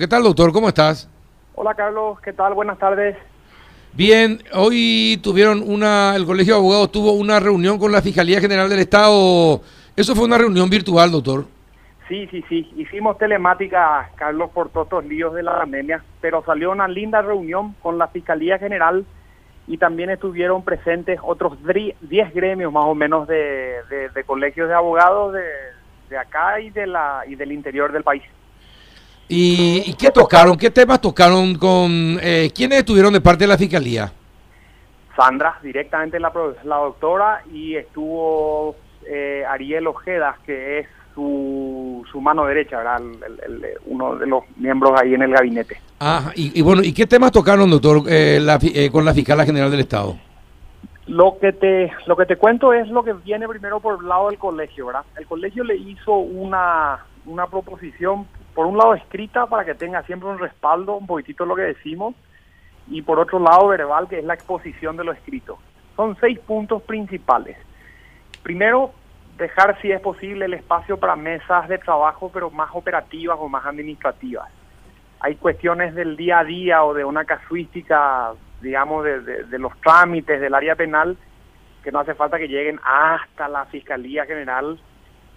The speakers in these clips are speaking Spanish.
¿Qué tal, doctor? ¿Cómo estás? Hola, Carlos. ¿Qué tal? Buenas tardes. Bien, hoy tuvieron una, el Colegio de Abogados tuvo una reunión con la Fiscalía General del Estado. Eso fue una reunión virtual, doctor. Sí, sí, sí. Hicimos telemática, Carlos, por todos los líos de la pandemia, pero salió una linda reunión con la Fiscalía General y también estuvieron presentes otros 10 gremios más o menos de, de, colegios de abogados de, de acá y, de la, y del interior del país. ¿Y, qué tocaron? ¿Qué temas tocaron con... Eh, ¿Quiénes estuvieron de parte de la Fiscalía? Sandra, directamente la, la doctora, y estuvo eh, Ariel Ojeda, que es su, su mano derecha, ¿verdad? uno de los miembros ahí en el gabinete. Ah, y, bueno, ¿y qué temas tocaron, doctor, eh, eh, con la Fiscala General del Estado? Lo que te lo que te cuento es lo que viene primero por el lado del colegio, ¿verdad? El colegio le hizo una, una proposición por un lado escrita para que tenga siempre un respaldo, un poquitito lo que decimos, y por otro lado verbal, que es la exposición de lo escrito. Son seis puntos principales. Primero, dejar si es posible el espacio para mesas de trabajo, pero más operativas o más administrativas. Hay cuestiones del día a día o de una casuística, digamos, de, de los trámites del área penal, que no hace falta que lleguen hasta la Fiscalía General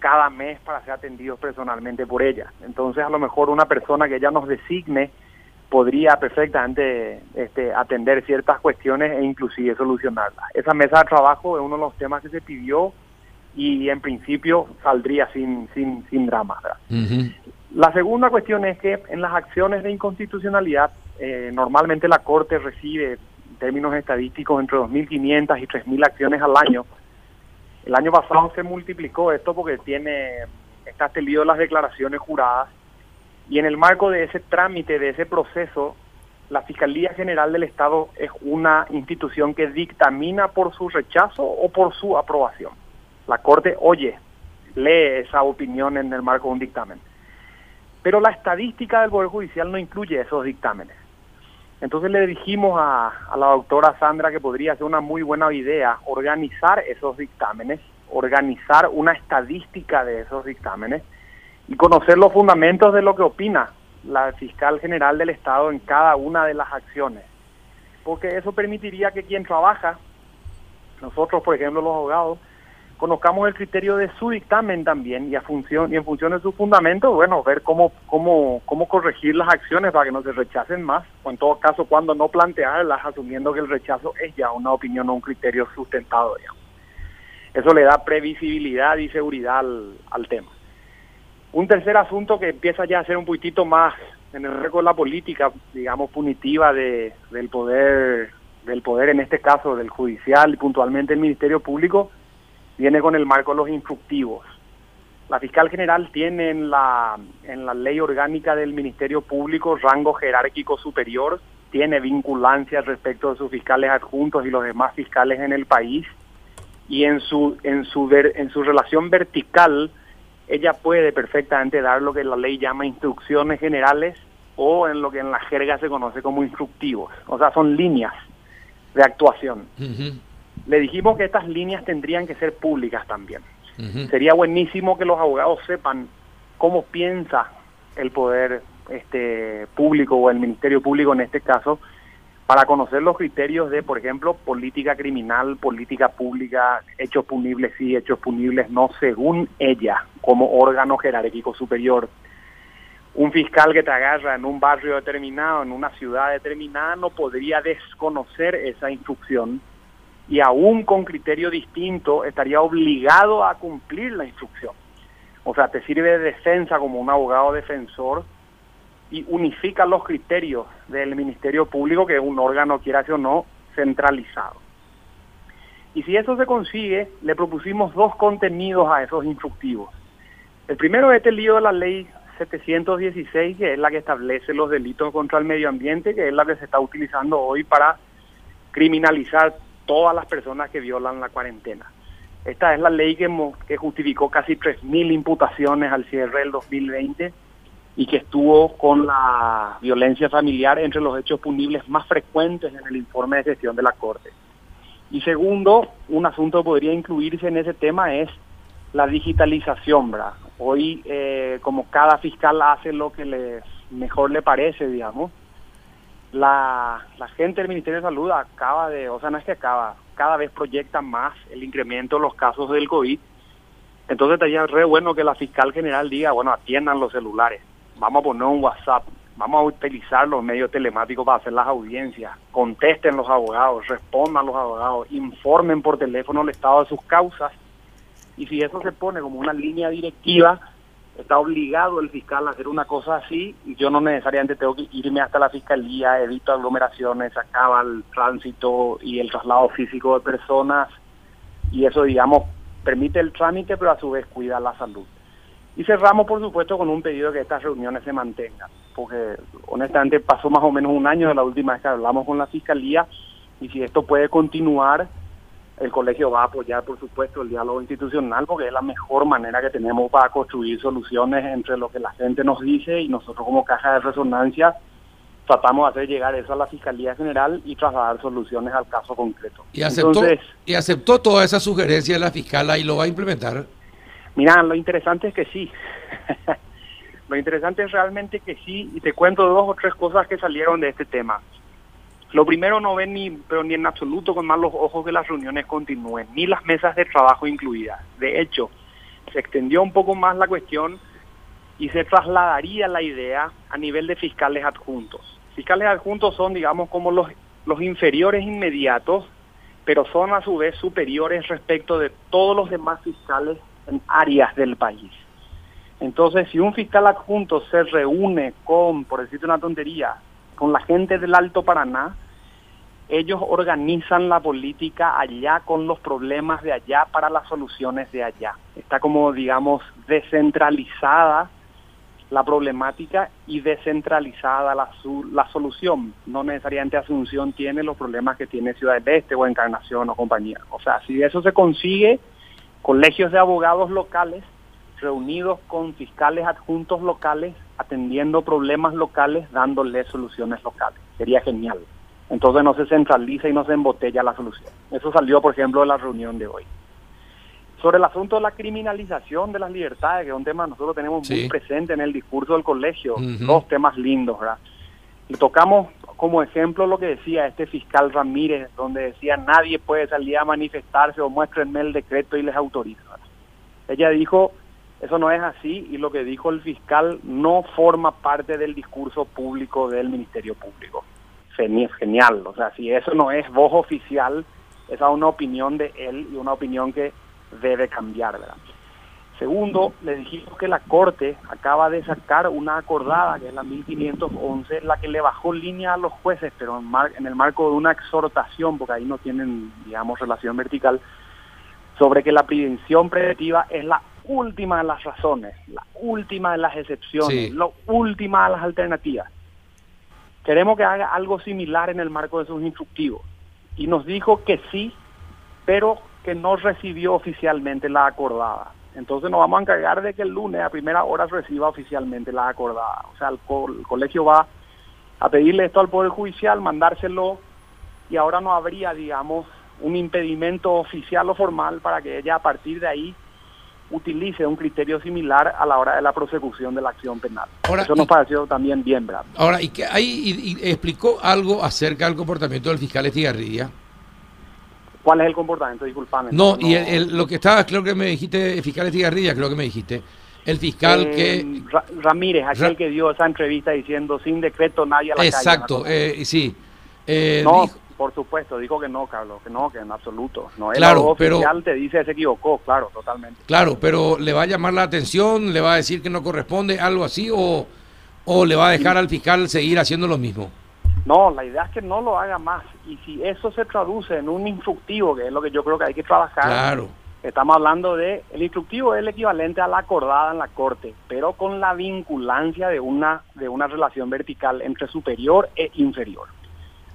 cada mes para ser atendidos personalmente por ella. Entonces, a lo mejor una persona que ella nos designe podría perfectamente este, atender ciertas cuestiones e inclusive solucionarlas. Esa mesa de trabajo es uno de los temas que se pidió y en principio saldría sin, sin, sin drama. La segunda cuestión es que en las acciones de inconstitucionalidad, eh, normalmente la Corte recibe, en términos estadísticos, entre 2.500 y 3.000 acciones al año el año pasado se multiplicó esto porque tiene está tenido las declaraciones juradas y en el marco de ese trámite, de ese proceso, la Fiscalía General del Estado es una institución que dictamina por su rechazo o por su aprobación. La Corte oye, lee esa opinión en el marco de un dictamen. Pero la estadística del Poder Judicial no incluye esos dictámenes. Entonces le dijimos a, la doctora Sandra que podría ser una muy buena idea organizar esos dictámenes, organizar una estadística de esos dictámenes y conocer los fundamentos de lo que opina la fiscal general del Estado en cada una de las acciones. Porque eso permitiría que quien trabaja, nosotros por ejemplo los abogados, conozcamos el criterio de su dictamen también y, a función, y en función de su fundamento, bueno, ver cómo, cómo, cómo corregir las acciones para que no se rechacen más, o en todo caso cuando no plantearlas, asumiendo que el rechazo es ya una opinión o un criterio sustentado, digamos. Eso le da previsibilidad y seguridad al, al tema. Un tercer asunto que empieza ya a ser un poquitito más en el récord de la política, digamos, punitiva de, del poder, del poder en este caso del judicial y puntualmente el Ministerio Público, viene con el marco de los instructivos. La fiscal general tiene en la, en la ley orgánica del Ministerio Público rango jerárquico superior, tiene vinculancia respecto de sus fiscales adjuntos y los demás fiscales en el país. Y en su en su en su relación vertical ella puede perfectamente dar lo que la ley llama instrucciones generales o en lo que en la jerga se conoce como instructivos, o sea, son líneas de actuación le dijimos que estas líneas tendrían que ser públicas también. Sería buenísimo que los abogados sepan cómo piensa el poder este público o el ministerio público en este caso para conocer los criterios de, por ejemplo, política criminal, política pública, hechos punibles sí, hechos punibles no, según ella, como órgano jerárquico superior. Un fiscal que te agarra en un barrio determinado, en una ciudad determinada, no podría desconocer esa instrucción y aún con criterio distinto estaría obligado a cumplir la instrucción. O sea, te sirve de defensa como un abogado defensor y unifica los criterios del Ministerio Público, que es un órgano, quiera o no, centralizado. Y si eso se consigue, le propusimos dos contenidos a esos instructivos. El primero es este lío de la ley 716, que es la que establece los delitos contra el medio ambiente, que es la que se está utilizando hoy para criminalizar todas las personas que violan la cuarentena. Esta es la ley que, justificó casi 3.000 imputaciones al cierre del 2020 y que estuvo con la violencia familiar entre los hechos punibles más frecuentes en el informe de gestión de la Corte. Y segundo, un asunto que podría incluirse en ese tema es la digitalización, ¿verdad? Hoy, eh, como cada fiscal hace lo que les, mejor le parece, digamos. La, la gente del Ministerio de Salud acaba de, o sea, no es que acaba, cada vez proyecta más el incremento de los casos del COVID. Entonces estaría re bueno que la fiscal general diga, bueno, atiendan los celulares, vamos a poner un WhatsApp, vamos a utilizar los medios telemáticos para hacer las audiencias, contesten los abogados, respondan los abogados, informen por teléfono el estado de sus causas. Y si eso se pone como una línea directiva, está obligado el fiscal a hacer una cosa así yo no necesariamente tengo que irme hasta la fiscalía, evito aglomeraciones, acaba el tránsito y el traslado físico de personas y eso digamos permite el trámite pero a su vez cuida la salud. Y cerramos, por supuesto, con un pedido de que estas reuniones se mantengan, porque honestamente pasó más o menos un año de la última vez que hablamos con la Fiscalía y si esto puede continuar, el colegio va a apoyar, por supuesto, el diálogo institucional porque es la mejor manera que tenemos para construir soluciones entre lo que la gente nos dice y nosotros como caja de resonancia tratamos de hacer llegar eso a la Fiscalía General y trasladar soluciones al caso concreto. ¿Y aceptó, ¿y aceptó toda esa sugerencia de la fiscal y lo va a implementar? Mira, lo interesante es que sí. lo interesante es realmente que sí, y te cuento dos o tres cosas que salieron de este tema. Lo primero, no ven ni, pero ni en absoluto con malos ojos que las reuniones continúen, ni las mesas de trabajo incluidas. De hecho, se extendió un poco más la cuestión y se trasladaría la idea a nivel de fiscales adjuntos. Fiscales adjuntos son, digamos, como los, los inferiores inmediatos, pero son a su vez superiores respecto de todos los demás fiscales en áreas del país. Entonces, si un fiscal adjunto se reúne con, por decirte una tontería, con la gente del Alto Paraná, ellos organizan la política allá con los problemas de allá para las soluciones de allá. Está como, digamos, descentralizada la problemática y descentralizada la, la solución. No necesariamente Asunción tiene los problemas que tiene Ciudad del Este o Encarnación o compañía. O sea, si eso se consigue, colegios de abogados locales reunidos con fiscales adjuntos locales, atendiendo problemas locales, dándole soluciones locales. Sería genial. Entonces no se centraliza y no se embotella la solución. Eso salió, por ejemplo, de la reunión de hoy. Sobre el asunto de la criminalización de las libertades, que es un tema que nosotros tenemos muy presente en el discurso del colegio, dos temas lindos, ¿verdad? Le tocamos como ejemplo lo que decía este fiscal Ramírez, donde decía nadie puede salir a manifestarse o muéstrenme el decreto y les autorizo. Ella dijo, eso no es así y lo que dijo el fiscal no forma parte del discurso público del Ministerio Público. Genial, o sea, si eso no es voz oficial, esa es una opinión de él y una opinión que debe cambiar, ¿verdad? Segundo, le dijimos que la Corte acaba de sacar una acordada, que es la 1511, la que le bajó línea a los jueces, pero en, el marco de una exhortación, porque ahí no tienen, digamos, relación vertical, sobre que la prevención preventiva es la última de las razones, la última de las excepciones, la última de las alternativas. Queremos que haga algo similar en el marco de sus instructivos. Y nos dijo que sí, pero que no recibió oficialmente la acordada. Entonces nos vamos a encargar de que el lunes a primera hora reciba oficialmente la acordada. O sea, el, colegio va a pedirle esto al Poder Judicial, mandárselo y ahora no habría, digamos, un impedimento oficial o formal para que ella a partir de ahí utilice un criterio similar a la hora de la prosecución de la acción penal. Eso nos pareció también bien, ¿verdad? Ahora, ¿y, que ahí explicó algo acerca del comportamiento del fiscal Estigarribia? ¿Cuál es el comportamiento? Disculpame. No, y lo que estaba, creo que me dijiste, fiscal Estigarribia, creo que me dijiste. El fiscal eh, que... Ramírez, aquel que dio esa entrevista diciendo sin decreto nadie a la Exacto, eh, sí. Eh, no, por supuesto, dijo que no, Carlos, que no, que en absoluto. No, claro, pero oficial te dice se equivocó, claro, totalmente. Claro, pero ¿le va a llamar la atención? ¿Le va a decir que no corresponde? ¿Algo así? ¿O, o le va a dejar al fiscal seguir haciendo lo mismo? No, la idea es que no lo haga más. Y si eso se traduce en un instructivo, que es lo que yo creo que hay que trabajar, claro. estamos hablando de, el instructivo es el equivalente a la acordada en la corte, pero con la vinculancia de una, de una relación vertical entre superior e inferior.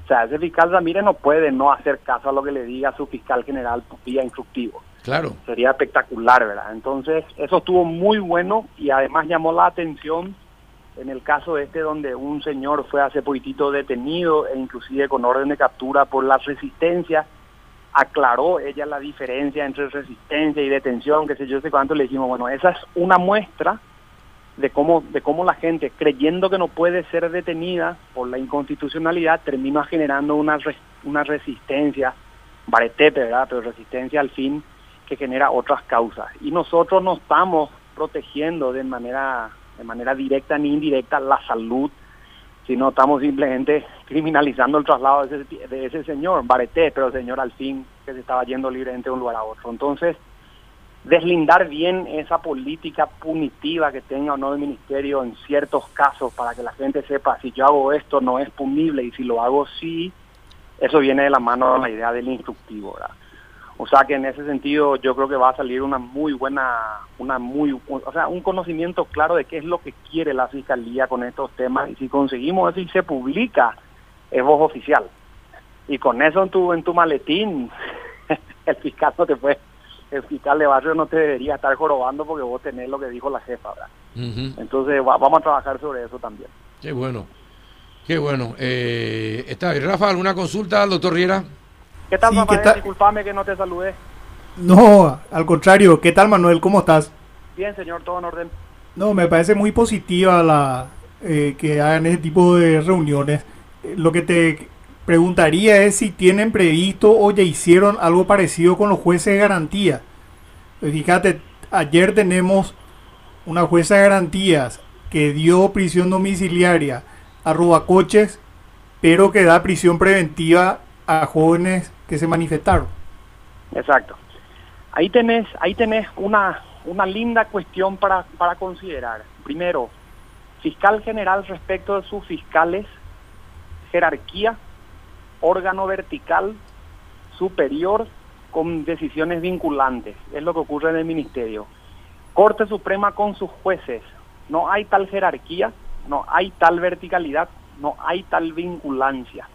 O sea, ese fiscal Ramírez no puede no hacer caso a lo que le diga su fiscal general vía instructivo. Claro. Sería espectacular, ¿verdad? Entonces, eso estuvo muy bueno y además llamó la atención en el caso este donde un señor fue hace poquitito detenido e inclusive con orden de captura por la resistencia, aclaró ella la diferencia entre resistencia y detención, que sé yo sé cuánto, le dijimos, bueno, esa es una muestra de cómo, de cómo la gente, creyendo que no puede ser detenida por la inconstitucionalidad, termina generando una, una resistencia, baretepe, ¿verdad? Pero resistencia al fin que genera otras causas. Y nosotros no estamos protegiendo de manera, de manera directa ni indirecta la salud, sino estamos simplemente criminalizando el traslado de ese, de ese señor, Bareté, pero señor al fin que se estaba yendo libremente de un lugar a otro. Entonces, deslindar bien esa política punitiva que tenga o no el ministerio en ciertos casos para que la gente sepa si yo hago esto no es punible y si lo hago sí, eso viene de la mano de la idea del instructivo. O sea que en ese sentido yo creo que va a salir una muy buena, una muy, o sea, un conocimiento claro de qué es lo que quiere la fiscalía con estos temas y si conseguimos eso y se publica, es voz oficial. Y con eso en tu, en tu maletín, el fiscal no te puede el fiscal de barrio no te debería estar jorobando porque vos tenés lo que dijo la jefa, ¿verdad? Entonces vamos a trabajar sobre eso también. Qué bueno, qué bueno. Eh, está Rafa, ¿alguna consulta al doctor Riera? ¿Qué tal, sí, Disculpame que no te saludé. No, al contrario. ¿Qué tal, Manuel? ¿Cómo estás? Bien, señor, todo en orden. No, me parece muy positiva la eh, que hagan ese tipo de reuniones. Eh, lo que te preguntaría es si tienen previsto o ya hicieron algo parecido con los jueces de garantía. Pues fíjate, ayer tenemos una jueza de garantías que dio prisión domiciliaria a robacoches, pero que da prisión preventiva a jóvenes que se manifestaron. Exacto. Ahí tenés, ahí tenés una, una linda cuestión para, para considerar. Primero, fiscal general respecto de sus fiscales, jerarquía órgano vertical superior con decisiones vinculantes. Es lo que ocurre en el ministerio. Corte Suprema con sus jueces. No hay tal jerarquía, no hay tal verticalidad, no hay tal vinculancia.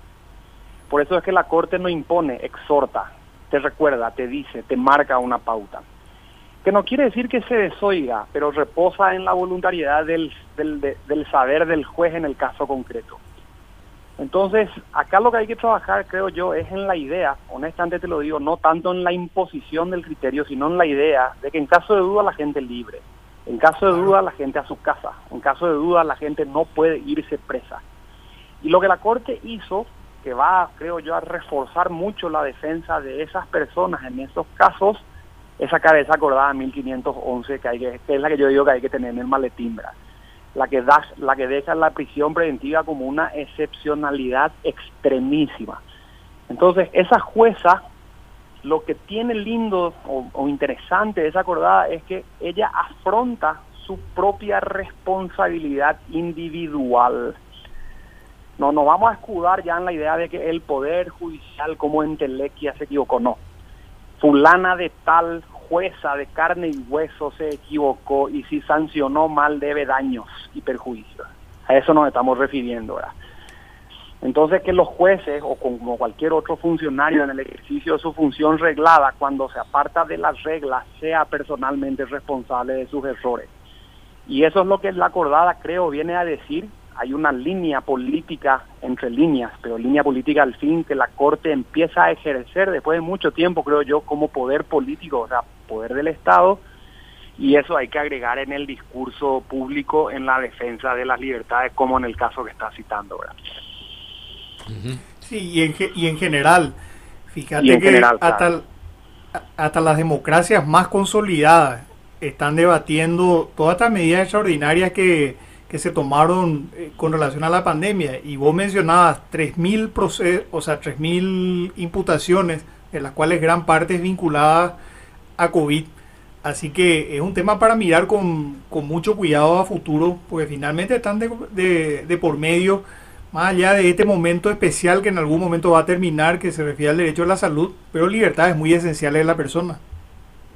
Por eso es que la Corte no impone, exhorta, te recuerda, te dice, te marca una pauta. Que no quiere decir que se desoiga, pero reposa en la voluntariedad del, del, del saber del juez en el caso concreto. Entonces, acá lo que hay que trabajar, creo yo, es en la idea, honestamente te lo digo, no tanto en la imposición del criterio, sino en la idea de que en caso de duda la gente libre, en caso de duda la gente a su casa, en caso de duda la gente no puede irse presa. Y lo que la Corte hizo, que va, creo yo, a reforzar mucho la defensa de esas personas en esos casos, es sacar esa acordada 1511, que, hay que, es la que yo digo que hay que tener en el maletín, la que, la que deja la prisión preventiva como una excepcionalidad extremísima. Entonces, esa jueza, lo que tiene lindo o, interesante de esa acordada es que ella afronta su propia responsabilidad individual. No nos vamos a escudar ya en la idea de que el Poder Judicial como entelequia se equivocó, no. Fulana de tal jueza de carne y hueso se equivocó y si sancionó mal debe daños y perjuicios. A eso nos estamos refiriendo. ¿verdad? Entonces que los jueces o como cualquier otro funcionario en el ejercicio de su función reglada, cuando se aparta de las reglas, sea personalmente responsable de sus errores. Y eso es lo que la acordada, creo, viene a decir hay una línea política entre líneas, pero línea política al fin que la Corte empieza a ejercer después de mucho tiempo, creo yo, como poder político, o sea, poder del Estado, y eso hay que agregar en el discurso público en la defensa de las libertades, como en el caso que está citando. ¿verdad? Sí, y en, y en general, fíjate que hasta, hasta las democracias más consolidadas están debatiendo todas estas medidas extraordinarias que que se tomaron eh, con relación a la pandemia y vos mencionabas 3.000 procesos, o sea, 3.000 imputaciones, de las cuales gran parte es vinculada a COVID. Así que es un tema para mirar con, mucho cuidado a futuro, porque finalmente están de, de, por medio, más allá de este momento especial que en algún momento va a terminar, que se refiere al derecho a la salud, pero libertades muy esenciales de la persona.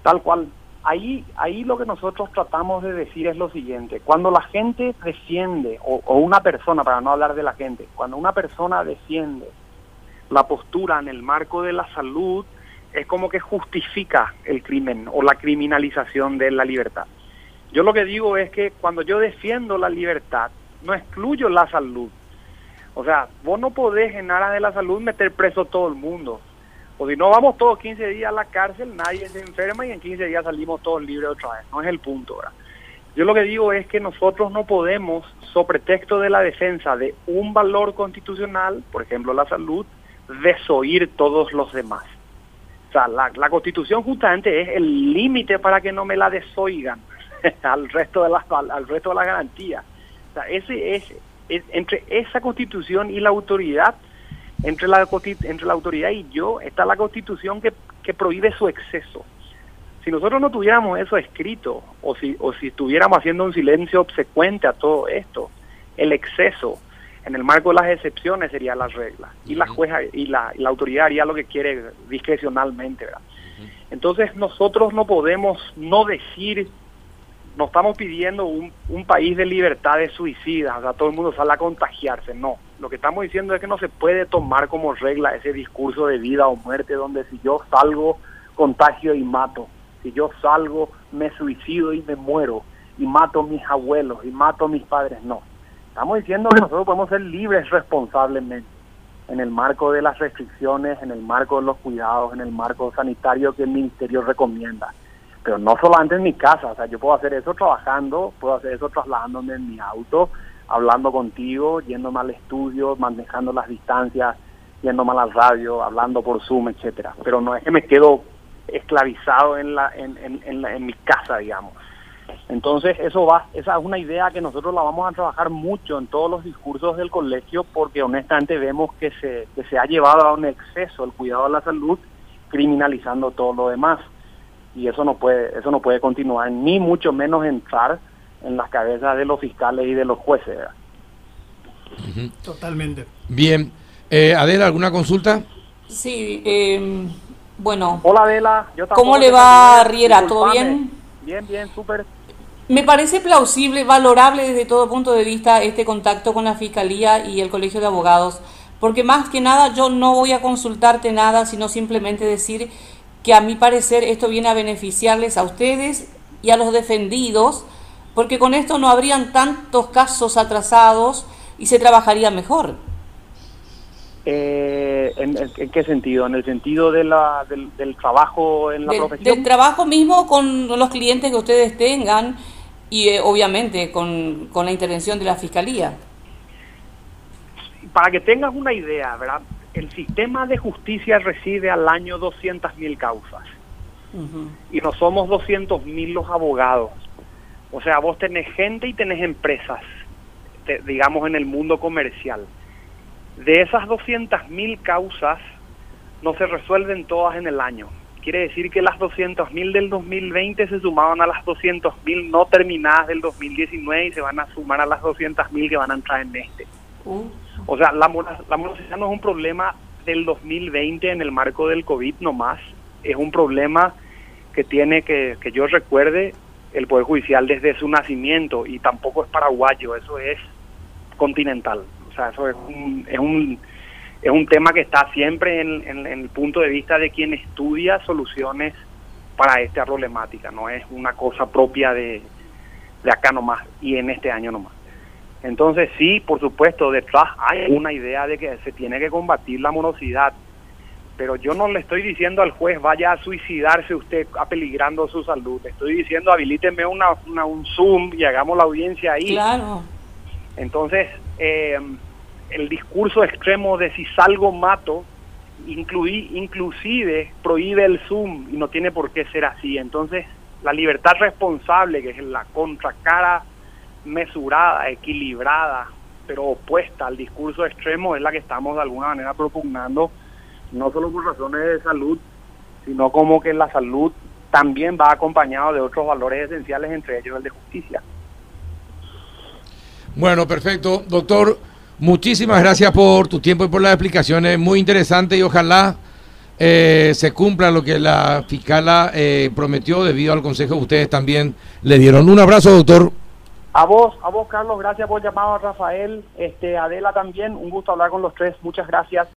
Tal cual, ahí, ahí lo que nosotros tratamos de decir es lo siguiente, cuando la gente defiende, o, una persona, para no hablar de la gente, cuando una persona defiende la postura en el marco de la salud, es como que justifica el crimen o la criminalización de la libertad. Yo lo que digo es que cuando yo defiendo la libertad, no excluyo la salud. O sea, vos no podés en aras de la salud meter preso a todo el mundo. O si no vamos todos 15 días a la cárcel, nadie se enferma y en 15 días salimos todos libres otra vez. No es el punto, ¿verdad? Yo lo que digo es que nosotros no podemos, sobre pretexto de la defensa de un valor constitucional, por ejemplo la salud, desoír todos los demás. O sea, la, constitución justamente es el límite para que no me la desoigan al resto de las al resto de las garantías. O sea, ese es, entre esa constitución y la autoridad, entre la entre la autoridad y yo está la constitución que, que prohíbe su exceso si nosotros no tuviéramos eso escrito o si, o si estuviéramos haciendo un silencio obsecuente a todo esto, el exceso en el marco de las excepciones sería la regla y la jueza y la, autoridad haría lo que quiere discrecionalmente. ¿verdad? Entonces nosotros no podemos no decir, no estamos pidiendo un, un país de libertad de suicidas, o sea, todo el mundo sale a contagiarse, no. Lo que estamos diciendo es que no se puede tomar como regla ese discurso de vida o muerte donde si yo salgo, contagio y mato si yo salgo, me suicido y me muero y mato mis abuelos y mato mis padres. No. Estamos diciendo que nosotros podemos ser libres responsablemente en el marco de las restricciones, en el marco de los cuidados, en el marco sanitario que el ministerio recomienda. Pero no solamente en mi casa, o sea, yo puedo hacer eso trabajando, puedo hacer eso trasladándome en mi auto, hablando contigo, yéndome al estudio, manejando las distancias, yéndome a la radio, hablando por Zoom, etcétera. Pero no es que me quedo esclavizado en, la, en, en, en, mi casa, digamos. Entonces, eso va, esa es una idea que nosotros la vamos a trabajar mucho en todos los discursos del colegio porque honestamente vemos que se, que se ha llevado a un exceso el cuidado de la salud criminalizando todo lo demás. Y eso no puede, eso no puede continuar, ni mucho menos entrar en las cabezas de los fiscales y de los jueces. Totalmente. Bien. Eh, Adela, ¿alguna consulta? Sí, eh, bueno. Hola, Adela. ¿Cómo le va, Riera? ¿Todo bien? Bien, bien, súper. Me parece plausible, valorable desde todo punto de vista este contacto con la Fiscalía y el Colegio de Abogados, porque más que nada yo no voy a consultarte nada, sino simplemente decir que a mi parecer esto viene a beneficiarles a ustedes y a los defendidos, porque con esto no habrían tantos casos atrasados y se trabajaría mejor. Eh, ¿en, qué sentido? ¿En el sentido de la, del, trabajo en la profesión? Del trabajo mismo con los clientes que ustedes tengan y eh, obviamente con, la intervención de la Fiscalía. Para que tengas una idea, ¿verdad? El sistema de justicia recibe al año 200.000 causas y no somos 200.000 los abogados. O sea, vos tenés gente y tenés empresas, digamos, en el mundo comercial de esas 200.000 causas, no se resuelven todas en el año. Quiere decir que las 200.000 del 2020 se sumaban a las 200.000 no terminadas del 2019 y se van a sumar a las 200.000 que van a entrar en este. Uh. O sea, la, la morosidad no es un problema del 2020 en el marco del COVID nomás, es un problema que tiene que, que yo recuerde el Poder Judicial desde su nacimiento y tampoco es paraguayo, eso es continental. O sea, eso es un, es un, es un tema que está siempre en, el punto de vista de quien estudia soluciones para esta problemática, no es una cosa propia de, de acá nomás y en este año nomás. Entonces sí, por supuesto, detrás hay una idea de que se tiene que combatir la morosidad, pero yo no le estoy diciendo al juez vaya a suicidarse usted apeligrando su salud, le estoy diciendo habilíteme una, una, un Zoom y hagamos la audiencia ahí. Claro. Entonces, eh, el discurso extremo de si salgo mato, incluí, inclusive prohíbe el Zoom y no tiene por qué ser así. Entonces, la libertad responsable, que es la contracara mesurada, equilibrada, pero opuesta al discurso extremo, es la que estamos de alguna manera propugnando, no solo por razones de salud, sino como que la salud también va acompañado de otros valores esenciales, entre ellos el de justicia. Bueno, perfecto. Doctor, Muchísimas gracias por tu tiempo y por las explicaciones, muy interesante y ojalá eh, se cumpla lo que la fiscala eh, prometió debido al consejo que ustedes también le dieron. Un abrazo, doctor. A vos, a vos, Carlos, gracias por llamado a Rafael, este, Adela también, un gusto hablar con los tres, muchas gracias.